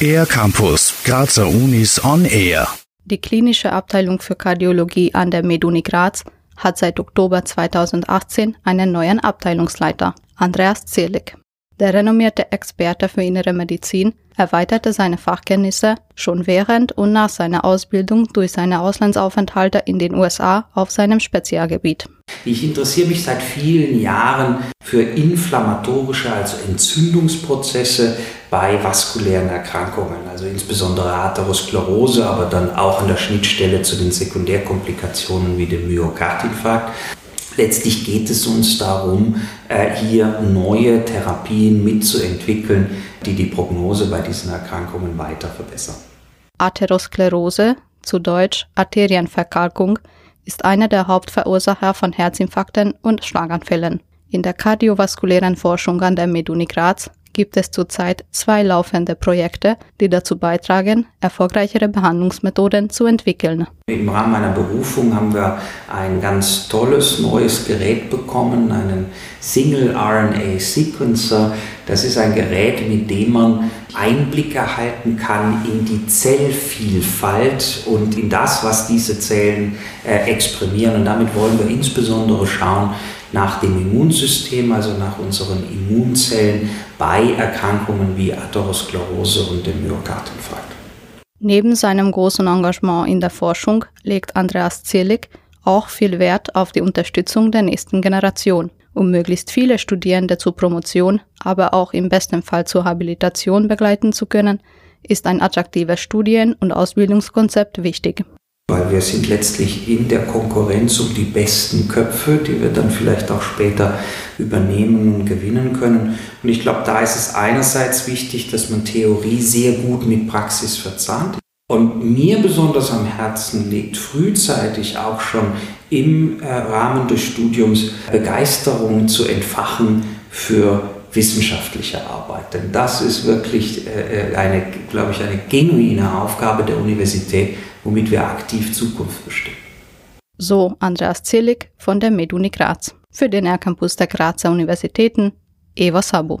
Air Campus, Grazer Unis on Air. Die klinische Abteilung für Kardiologie an der Meduni Graz hat seit Oktober 2018 einen neuen Abteilungsleiter, Andreas Zierlik. Der renommierte Experte für innere Medizin erweiterte seine Fachkenntnisse schon während und nach seiner Ausbildung durch seine Auslandsaufenthalte in den USA auf seinem Spezialgebiet. Ich interessiere mich seit vielen Jahren für inflammatorische, also Entzündungsprozesse bei vaskulären Erkrankungen, also insbesondere Atherosklerose, aber dann auch an der Schnittstelle zu den Sekundärkomplikationen wie dem Myokardinfarkt. Letztlich geht es uns darum, äh, hier neue Therapien mitzuentwickeln, die die Prognose bei diesen Erkrankungen weiter verbessern. Atherosklerose, zu Deutsch Arterienverkalkung, ist einer der Hauptverursacher von Herzinfarkten und Schlaganfällen. In der kardiovaskulären Forschung an der Meduni Graz gibt es zurzeit zwei laufende Projekte, die dazu beitragen, erfolgreichere Behandlungsmethoden zu entwickeln. Im Rahmen meiner Berufung haben wir ein ganz tolles neues Gerät bekommen, einen Single RNA Sequencer. Das ist ein Gerät, mit dem man Einblick erhalten kann in die Zellvielfalt und in das, was diese Zellen äh, exprimieren. Und damit wollen wir insbesondere schauen, nach dem Immunsystem, also nach unseren Immunzellen bei Erkrankungen wie Atherosklerose und dem Myokardinfarkt. Neben seinem großen Engagement in der Forschung legt Andreas Zierlik auch viel Wert auf die Unterstützung der nächsten Generation, um möglichst viele Studierende zur Promotion, aber auch im besten Fall zur Habilitation begleiten zu können, ist ein attraktives Studien- und Ausbildungskonzept wichtig weil wir sind letztlich in der Konkurrenz um die besten Köpfe, die wir dann vielleicht auch später übernehmen und gewinnen können. Und ich glaube, da ist es einerseits wichtig, dass man Theorie sehr gut mit Praxis verzahnt. Und mir besonders am Herzen liegt frühzeitig auch schon im äh, Rahmen des Studiums Begeisterung zu entfachen für wissenschaftliche Arbeit. Denn das ist wirklich äh, äh, eine, glaube ich, eine genuine Aufgabe der Universität, womit wir aktiv Zukunft bestimmen. So Andreas Zillig von der Meduni Graz. Für den R-Campus der Grazer Universitäten, Eva Sabo.